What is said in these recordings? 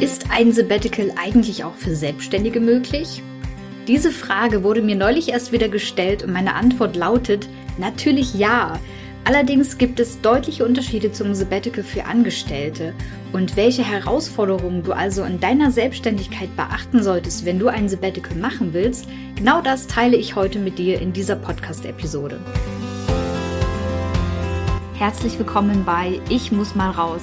Ist ein Sabbatical eigentlich auch für Selbstständige möglich? Diese Frage wurde mir neulich erst wieder gestellt und meine Antwort lautet natürlich ja. Allerdings gibt es deutliche Unterschiede zum Sabbatical für Angestellte und welche Herausforderungen du also in deiner Selbstständigkeit beachten solltest, wenn du ein Sabbatical machen willst, genau das teile ich heute mit dir in dieser Podcast-Episode. Herzlich willkommen bei Ich muss mal raus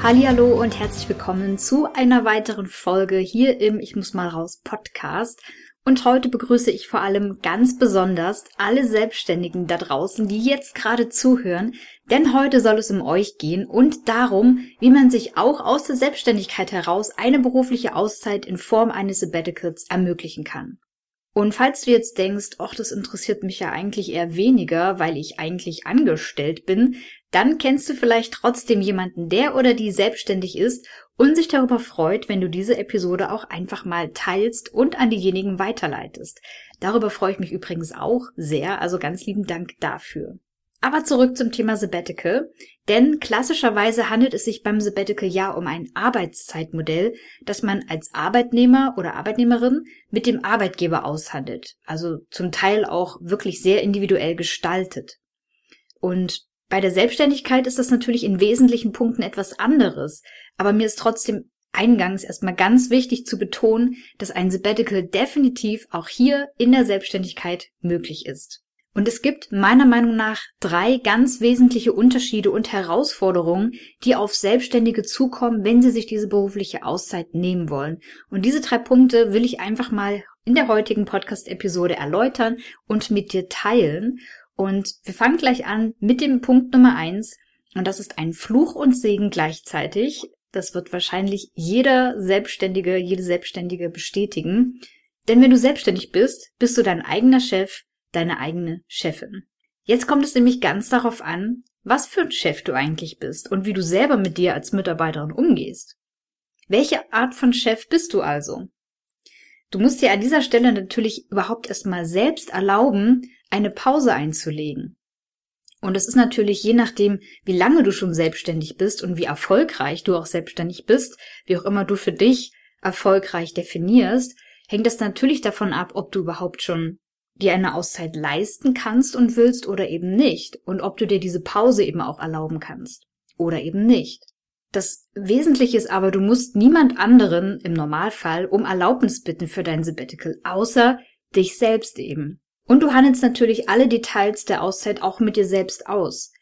Hallo und herzlich willkommen zu einer weiteren Folge hier im Ich muss mal raus Podcast. Und heute begrüße ich vor allem ganz besonders alle Selbstständigen da draußen, die jetzt gerade zuhören, denn heute soll es um euch gehen und darum, wie man sich auch aus der Selbstständigkeit heraus eine berufliche Auszeit in Form eines Sabbaticals ermöglichen kann. Und falls du jetzt denkst, ach, das interessiert mich ja eigentlich eher weniger, weil ich eigentlich angestellt bin, dann kennst du vielleicht trotzdem jemanden, der oder die selbstständig ist und sich darüber freut, wenn du diese Episode auch einfach mal teilst und an diejenigen weiterleitest. Darüber freue ich mich übrigens auch sehr, also ganz lieben Dank dafür. Aber zurück zum Thema Sabbatical, denn klassischerweise handelt es sich beim Sabbatical ja um ein Arbeitszeitmodell, das man als Arbeitnehmer oder Arbeitnehmerin mit dem Arbeitgeber aushandelt, also zum Teil auch wirklich sehr individuell gestaltet. Und bei der Selbstständigkeit ist das natürlich in wesentlichen Punkten etwas anderes, aber mir ist trotzdem eingangs erstmal ganz wichtig zu betonen, dass ein Sabbatical definitiv auch hier in der Selbstständigkeit möglich ist. Und es gibt meiner Meinung nach drei ganz wesentliche Unterschiede und Herausforderungen, die auf Selbstständige zukommen, wenn sie sich diese berufliche Auszeit nehmen wollen. Und diese drei Punkte will ich einfach mal in der heutigen Podcast-Episode erläutern und mit dir teilen. Und wir fangen gleich an mit dem Punkt Nummer eins. Und das ist ein Fluch und Segen gleichzeitig. Das wird wahrscheinlich jeder Selbstständige, jede Selbstständige bestätigen. Denn wenn du selbstständig bist, bist du dein eigener Chef, deine eigene Chefin. Jetzt kommt es nämlich ganz darauf an, was für ein Chef du eigentlich bist und wie du selber mit dir als Mitarbeiterin umgehst. Welche Art von Chef bist du also? Du musst dir an dieser Stelle natürlich überhaupt erstmal selbst erlauben, eine Pause einzulegen. Und es ist natürlich je nachdem, wie lange du schon selbstständig bist und wie erfolgreich du auch selbstständig bist, wie auch immer du für dich erfolgreich definierst, hängt es natürlich davon ab, ob du überhaupt schon dir eine Auszeit leisten kannst und willst oder eben nicht und ob du dir diese Pause eben auch erlauben kannst oder eben nicht. Das Wesentliche ist aber, du musst niemand anderen im Normalfall um Erlaubnis bitten für dein Sabbatical, außer dich selbst eben. Und du handelst natürlich alle Details der Auszeit auch mit dir selbst aus.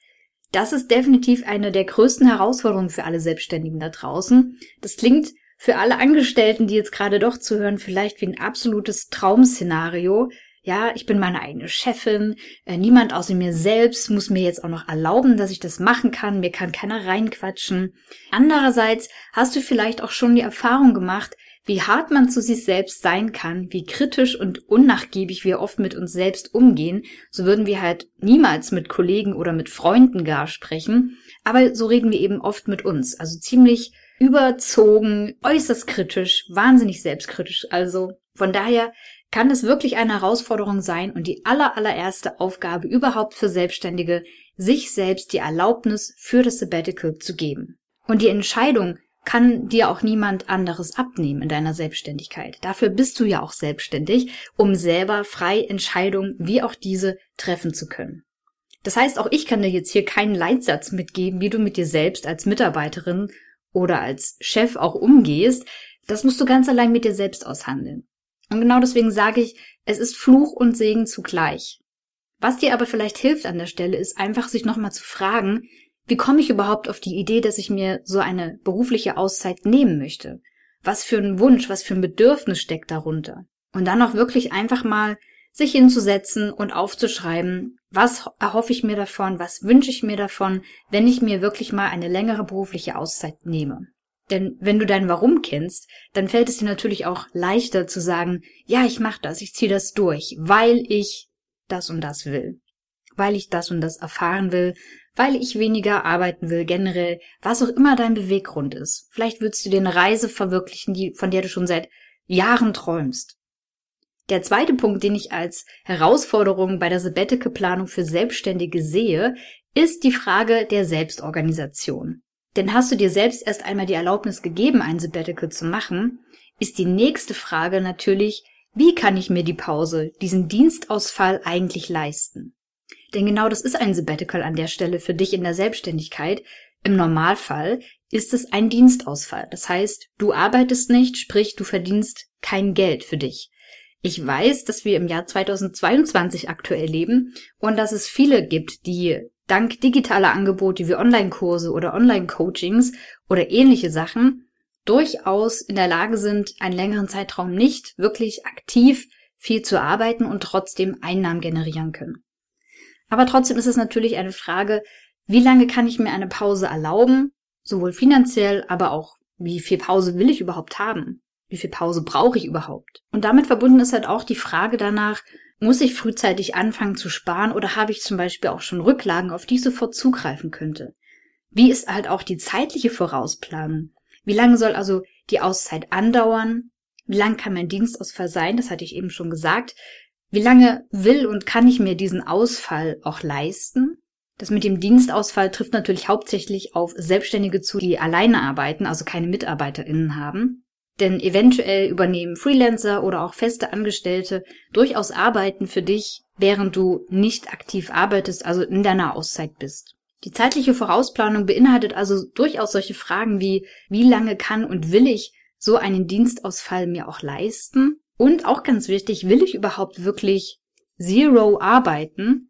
Das ist definitiv eine der größten Herausforderungen für alle Selbstständigen da draußen. Das klingt für alle Angestellten, die jetzt gerade doch zuhören, vielleicht wie ein absolutes Traumszenario. Ja, ich bin meine eigene Chefin. Äh, niemand außer mir selbst muss mir jetzt auch noch erlauben, dass ich das machen kann. Mir kann keiner reinquatschen. Andererseits hast du vielleicht auch schon die Erfahrung gemacht, wie hart man zu sich selbst sein kann, wie kritisch und unnachgiebig wir oft mit uns selbst umgehen, so würden wir halt niemals mit Kollegen oder mit Freunden gar sprechen, aber so reden wir eben oft mit uns, also ziemlich überzogen, äußerst kritisch, wahnsinnig selbstkritisch, also von daher kann es wirklich eine Herausforderung sein und die aller, allererste Aufgabe überhaupt für Selbstständige, sich selbst die Erlaubnis für das Sabbatical zu geben. Und die Entscheidung, kann dir auch niemand anderes abnehmen in deiner Selbstständigkeit. Dafür bist du ja auch selbstständig, um selber frei Entscheidungen wie auch diese treffen zu können. Das heißt, auch ich kann dir jetzt hier keinen Leitsatz mitgeben, wie du mit dir selbst als Mitarbeiterin oder als Chef auch umgehst. Das musst du ganz allein mit dir selbst aushandeln. Und genau deswegen sage ich, es ist Fluch und Segen zugleich. Was dir aber vielleicht hilft an der Stelle, ist einfach sich nochmal zu fragen, wie komme ich überhaupt auf die Idee, dass ich mir so eine berufliche Auszeit nehmen möchte? Was für ein Wunsch, was für ein Bedürfnis steckt darunter? Und dann auch wirklich einfach mal sich hinzusetzen und aufzuschreiben, was erhoffe ich mir davon, was wünsche ich mir davon, wenn ich mir wirklich mal eine längere berufliche Auszeit nehme. Denn wenn du dein Warum kennst, dann fällt es dir natürlich auch leichter zu sagen, ja, ich mache das, ich ziehe das durch, weil ich das und das will, weil ich das und das erfahren will, weil ich weniger arbeiten will, generell, was auch immer dein Beweggrund ist. Vielleicht würdest du dir eine Reise verwirklichen, die, von der du schon seit Jahren träumst. Der zweite Punkt, den ich als Herausforderung bei der Sabbatical-Planung für Selbstständige sehe, ist die Frage der Selbstorganisation. Denn hast du dir selbst erst einmal die Erlaubnis gegeben, ein Sabbatical zu machen, ist die nächste Frage natürlich, wie kann ich mir die Pause, diesen Dienstausfall eigentlich leisten? Denn genau das ist ein Sabbatical an der Stelle für dich in der Selbstständigkeit. Im Normalfall ist es ein Dienstausfall. Das heißt, du arbeitest nicht, sprich, du verdienst kein Geld für dich. Ich weiß, dass wir im Jahr 2022 aktuell leben und dass es viele gibt, die dank digitaler Angebote wie Online-Kurse oder Online-Coachings oder ähnliche Sachen durchaus in der Lage sind, einen längeren Zeitraum nicht wirklich aktiv viel zu arbeiten und trotzdem Einnahmen generieren können. Aber trotzdem ist es natürlich eine Frage, wie lange kann ich mir eine Pause erlauben, sowohl finanziell, aber auch wie viel Pause will ich überhaupt haben? Wie viel Pause brauche ich überhaupt? Und damit verbunden ist halt auch die Frage danach, muss ich frühzeitig anfangen zu sparen oder habe ich zum Beispiel auch schon Rücklagen, auf die ich sofort zugreifen könnte? Wie ist halt auch die zeitliche Vorausplanung? Wie lange soll also die Auszeit andauern? Wie lang kann mein Dienstausfall sein? Das hatte ich eben schon gesagt. Wie lange will und kann ich mir diesen Ausfall auch leisten? Das mit dem Dienstausfall trifft natürlich hauptsächlich auf Selbstständige zu, die alleine arbeiten, also keine MitarbeiterInnen haben. Denn eventuell übernehmen Freelancer oder auch feste Angestellte durchaus Arbeiten für dich, während du nicht aktiv arbeitest, also in deiner Auszeit bist. Die zeitliche Vorausplanung beinhaltet also durchaus solche Fragen wie, wie lange kann und will ich so einen Dienstausfall mir auch leisten? Und auch ganz wichtig, will ich überhaupt wirklich Zero arbeiten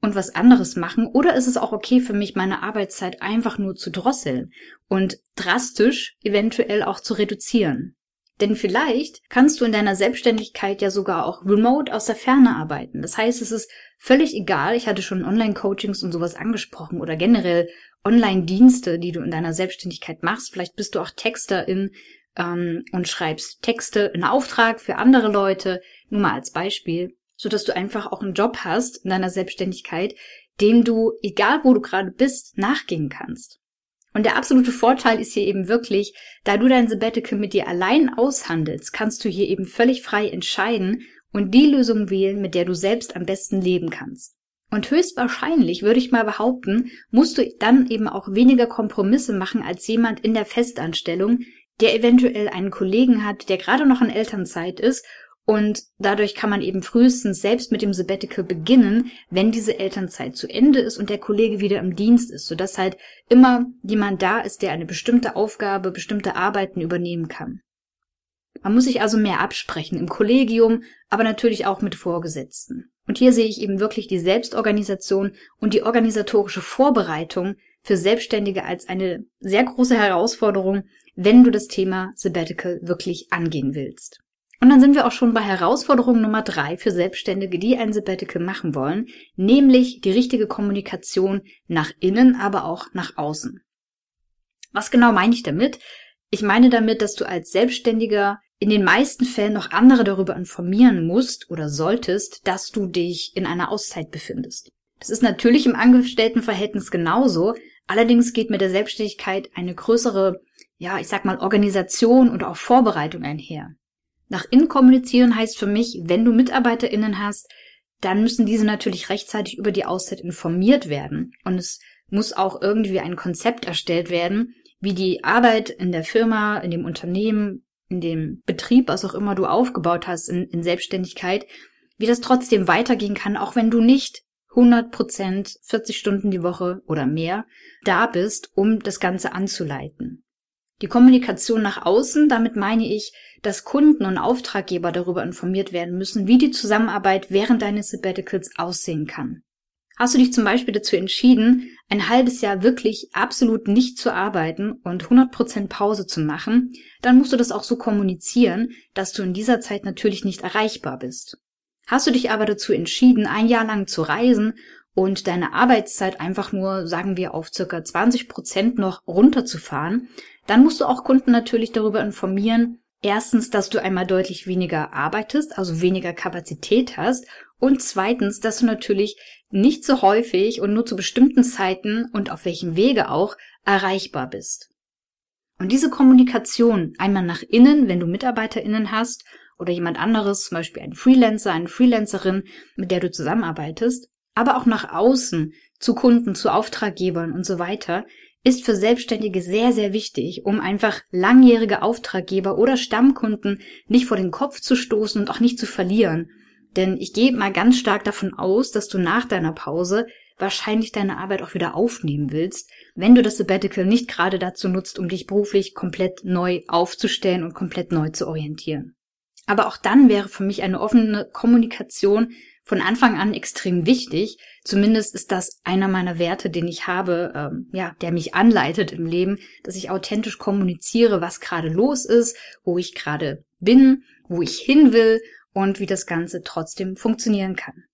und was anderes machen? Oder ist es auch okay für mich, meine Arbeitszeit einfach nur zu drosseln und drastisch eventuell auch zu reduzieren? Denn vielleicht kannst du in deiner Selbstständigkeit ja sogar auch remote aus der Ferne arbeiten. Das heißt, es ist völlig egal. Ich hatte schon Online-Coachings und sowas angesprochen oder generell Online-Dienste, die du in deiner Selbstständigkeit machst. Vielleicht bist du auch Texterin ähm, und schreibst Texte in Auftrag für andere Leute. Nur mal als Beispiel so dass du einfach auch einen Job hast in deiner Selbstständigkeit, dem du, egal wo du gerade bist, nachgehen kannst. Und der absolute Vorteil ist hier eben wirklich, da du dein Sabbatical mit dir allein aushandelst, kannst du hier eben völlig frei entscheiden und die Lösung wählen, mit der du selbst am besten leben kannst. Und höchstwahrscheinlich, würde ich mal behaupten, musst du dann eben auch weniger Kompromisse machen als jemand in der Festanstellung, der eventuell einen Kollegen hat, der gerade noch in Elternzeit ist und dadurch kann man eben frühestens selbst mit dem Sabbatical beginnen, wenn diese Elternzeit zu Ende ist und der Kollege wieder im Dienst ist, sodass halt immer jemand da ist, der eine bestimmte Aufgabe, bestimmte Arbeiten übernehmen kann. Man muss sich also mehr absprechen im Kollegium, aber natürlich auch mit Vorgesetzten. Und hier sehe ich eben wirklich die Selbstorganisation und die organisatorische Vorbereitung für Selbstständige als eine sehr große Herausforderung, wenn du das Thema Sabbatical wirklich angehen willst. Und dann sind wir auch schon bei Herausforderung Nummer drei für Selbstständige, die ein Sabbatical machen wollen, nämlich die richtige Kommunikation nach innen, aber auch nach außen. Was genau meine ich damit? Ich meine damit, dass du als Selbstständiger in den meisten Fällen noch andere darüber informieren musst oder solltest, dass du dich in einer Auszeit befindest. Das ist natürlich im Angestelltenverhältnis genauso, allerdings geht mit der Selbstständigkeit eine größere, ja, ich sag mal, Organisation und auch Vorbereitung einher. Nach innen kommunizieren heißt für mich, wenn du MitarbeiterInnen hast, dann müssen diese natürlich rechtzeitig über die Auszeit informiert werden. Und es muss auch irgendwie ein Konzept erstellt werden, wie die Arbeit in der Firma, in dem Unternehmen, in dem Betrieb, was auch immer du aufgebaut hast in, in Selbstständigkeit, wie das trotzdem weitergehen kann, auch wenn du nicht 100 Prozent, 40 Stunden die Woche oder mehr da bist, um das Ganze anzuleiten. Die Kommunikation nach außen, damit meine ich, dass Kunden und Auftraggeber darüber informiert werden müssen, wie die Zusammenarbeit während deines Sabbaticals aussehen kann. Hast du dich zum Beispiel dazu entschieden, ein halbes Jahr wirklich absolut nicht zu arbeiten und 100% Pause zu machen, dann musst du das auch so kommunizieren, dass du in dieser Zeit natürlich nicht erreichbar bist. Hast du dich aber dazu entschieden, ein Jahr lang zu reisen und deine Arbeitszeit einfach nur, sagen wir, auf circa 20% noch runterzufahren, dann musst du auch Kunden natürlich darüber informieren, erstens, dass du einmal deutlich weniger arbeitest, also weniger Kapazität hast und zweitens, dass du natürlich nicht so häufig und nur zu bestimmten Zeiten und auf welchem Wege auch erreichbar bist. Und diese Kommunikation einmal nach innen, wenn du MitarbeiterInnen hast oder jemand anderes, zum Beispiel ein Freelancer, eine Freelancerin, mit der du zusammenarbeitest, aber auch nach außen, zu Kunden, zu Auftraggebern und so weiter, ist für Selbstständige sehr, sehr wichtig, um einfach langjährige Auftraggeber oder Stammkunden nicht vor den Kopf zu stoßen und auch nicht zu verlieren. Denn ich gehe mal ganz stark davon aus, dass du nach deiner Pause wahrscheinlich deine Arbeit auch wieder aufnehmen willst, wenn du das Sabbatical nicht gerade dazu nutzt, um dich beruflich komplett neu aufzustellen und komplett neu zu orientieren. Aber auch dann wäre für mich eine offene Kommunikation von Anfang an extrem wichtig. Zumindest ist das einer meiner Werte, den ich habe, ähm, ja, der mich anleitet im Leben, dass ich authentisch kommuniziere, was gerade los ist, wo ich gerade bin, wo ich hin will und wie das Ganze trotzdem funktionieren kann.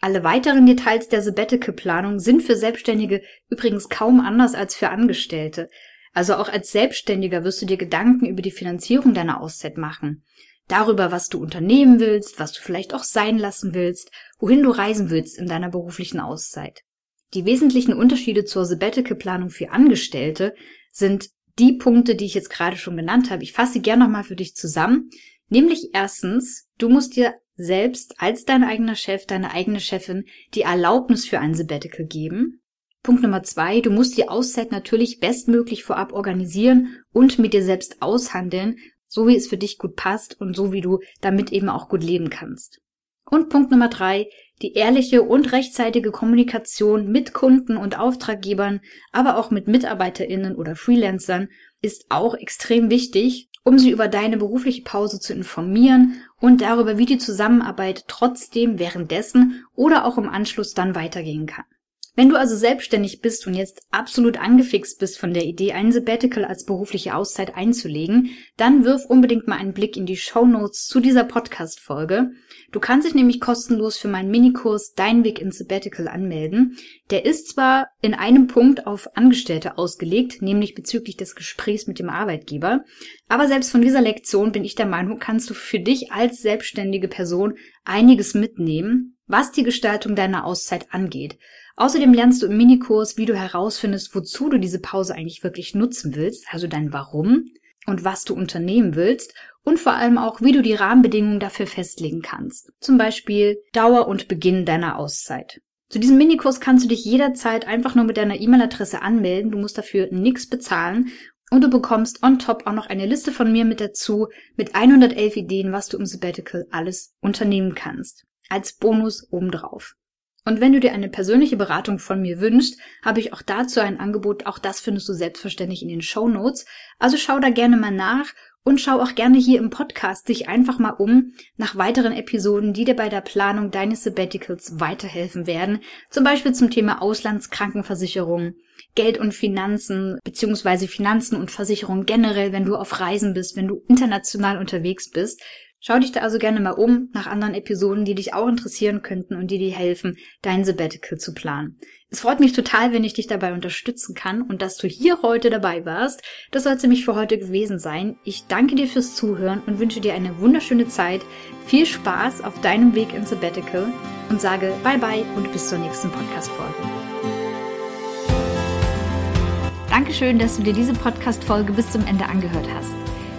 Alle weiteren Details der Sabbatical-Planung sind für Selbstständige übrigens kaum anders als für Angestellte. Also auch als Selbstständiger wirst du dir Gedanken über die Finanzierung deiner Auszeit machen darüber, was du unternehmen willst, was du vielleicht auch sein lassen willst, wohin du reisen willst in deiner beruflichen Auszeit. Die wesentlichen Unterschiede zur Sabbatical-Planung für Angestellte sind die Punkte, die ich jetzt gerade schon genannt habe. Ich fasse sie gerne nochmal für dich zusammen. Nämlich erstens, du musst dir selbst als dein eigener Chef, deine eigene Chefin die Erlaubnis für ein Sabbatical geben. Punkt Nummer zwei, du musst die Auszeit natürlich bestmöglich vorab organisieren und mit dir selbst aushandeln, so wie es für dich gut passt und so wie du damit eben auch gut leben kannst. Und Punkt Nummer drei, die ehrliche und rechtzeitige Kommunikation mit Kunden und Auftraggebern, aber auch mit MitarbeiterInnen oder Freelancern ist auch extrem wichtig, um sie über deine berufliche Pause zu informieren und darüber, wie die Zusammenarbeit trotzdem währenddessen oder auch im Anschluss dann weitergehen kann. Wenn du also selbstständig bist und jetzt absolut angefixt bist von der Idee, ein Sabbatical als berufliche Auszeit einzulegen, dann wirf unbedingt mal einen Blick in die Show Notes zu dieser Podcast-Folge. Du kannst dich nämlich kostenlos für meinen Minikurs Dein Weg ins Sabbatical anmelden. Der ist zwar in einem Punkt auf Angestellte ausgelegt, nämlich bezüglich des Gesprächs mit dem Arbeitgeber, aber selbst von dieser Lektion bin ich der Meinung, kannst du für dich als selbstständige Person einiges mitnehmen, was die Gestaltung deiner Auszeit angeht. Außerdem lernst du im Minikurs, wie du herausfindest, wozu du diese Pause eigentlich wirklich nutzen willst, also dein Warum und was du unternehmen willst und vor allem auch, wie du die Rahmenbedingungen dafür festlegen kannst. Zum Beispiel Dauer und Beginn deiner Auszeit. Zu diesem Minikurs kannst du dich jederzeit einfach nur mit deiner E-Mail-Adresse anmelden. Du musst dafür nichts bezahlen und du bekommst on top auch noch eine Liste von mir mit dazu mit 111 Ideen, was du im Sabbatical alles unternehmen kannst. Als Bonus obendrauf. Und wenn du dir eine persönliche Beratung von mir wünschst, habe ich auch dazu ein Angebot. Auch das findest du selbstverständlich in den Show Notes. Also schau da gerne mal nach und schau auch gerne hier im Podcast dich einfach mal um nach weiteren Episoden, die dir bei der Planung deines Sabbaticals weiterhelfen werden. Zum Beispiel zum Thema Auslandskrankenversicherung, Geld und Finanzen, beziehungsweise Finanzen und Versicherung generell, wenn du auf Reisen bist, wenn du international unterwegs bist. Schau dich da also gerne mal um nach anderen Episoden, die dich auch interessieren könnten und die dir helfen, dein Sabbatical zu planen. Es freut mich total, wenn ich dich dabei unterstützen kann und dass du hier heute dabei warst. Das soll es nämlich für heute gewesen sein. Ich danke dir fürs Zuhören und wünsche dir eine wunderschöne Zeit. Viel Spaß auf deinem Weg ins Sabbatical und sage bye bye und bis zur nächsten Podcast-Folge. Dankeschön, dass du dir diese Podcast-Folge bis zum Ende angehört hast.